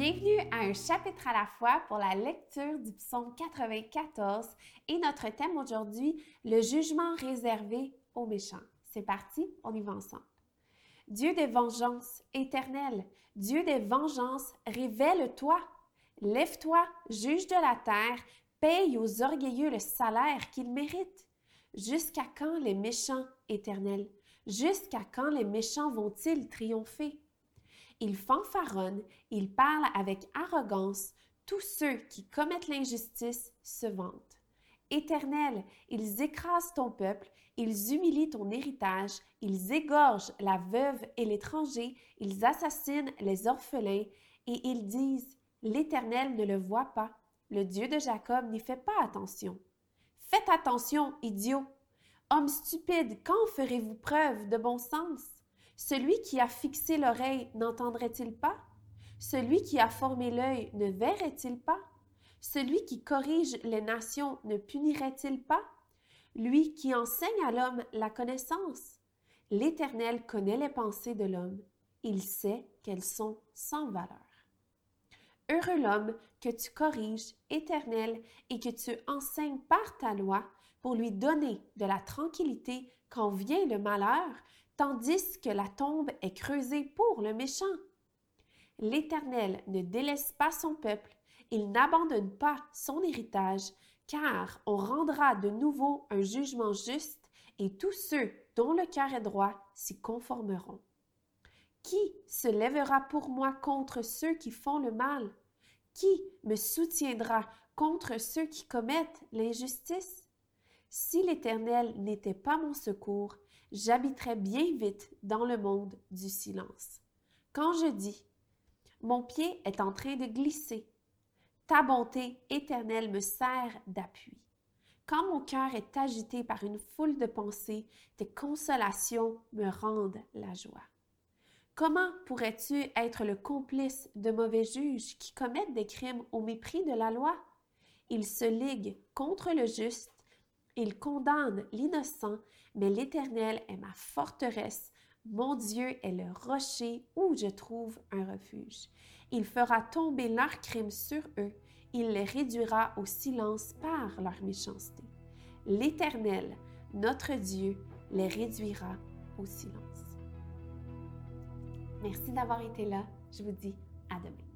un chapitre à la fois pour la lecture du psaume 94 et notre thème aujourd'hui, le jugement réservé aux méchants. C'est parti, on y va ensemble. Dieu des vengeances éternelles, Dieu des vengeances, révèle-toi. Lève-toi, juge de la terre, paye aux orgueilleux le salaire qu'ils méritent. Jusqu'à quand les méchants éternels? Jusqu'à quand les méchants vont-ils triompher? Ils fanfaronnent, ils parlent avec arrogance, tous ceux qui commettent l'injustice se vantent. Éternel, ils écrasent ton peuple, ils humilient ton héritage, ils égorgent la veuve et l'étranger, ils assassinent les orphelins, et ils disent, L'Éternel ne le voit pas, le Dieu de Jacob n'y fait pas attention. Faites attention, idiots. Hommes stupides, quand ferez-vous preuve de bon sens? Celui qui a fixé l'oreille n'entendrait-il pas? Celui qui a formé l'œil ne verrait-il pas? Celui qui corrige les nations ne punirait-il pas? Lui qui enseigne à l'homme la connaissance. L'Éternel connaît les pensées de l'homme. Il sait qu'elles sont sans valeur. Heureux l'homme que tu corriges, Éternel, et que tu enseignes par ta loi pour lui donner de la tranquillité quand vient le malheur, tandis que la tombe est creusée pour le méchant. L'Éternel ne délaisse pas son peuple, il n'abandonne pas son héritage, car on rendra de nouveau un jugement juste, et tous ceux dont le cœur est droit s'y conformeront. Qui se lèvera pour moi contre ceux qui font le mal? Qui me soutiendra contre ceux qui commettent l'injustice? Si l'Éternel n'était pas mon secours, j'habiterais bien vite dans le monde du silence. Quand je dis Mon pied est en train de glisser, ta bonté éternelle me sert d'appui. Quand mon cœur est agité par une foule de pensées, tes consolations me rendent la joie. Comment pourrais-tu être le complice de mauvais juges qui commettent des crimes au mépris de la loi? Ils se liguent contre le juste il condamne l'innocent, mais l'Éternel est ma forteresse. Mon Dieu est le rocher où je trouve un refuge. Il fera tomber leurs crimes sur eux. Il les réduira au silence par leur méchanceté. L'Éternel, notre Dieu, les réduira au silence. Merci d'avoir été là. Je vous dis à demain.